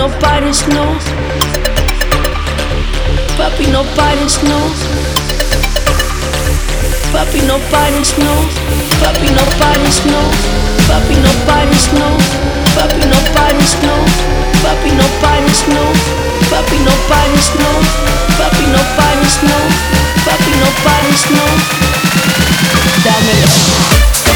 nobody's no. Papi, nobody's knows Papi nobody's no. Papi, nobody's knows Papi nobody's no. Papi, nobody's knows Papi nobody's no. Papi, nobody's knows Papi nobody's no. Papi, nobody's knows. Dámelo.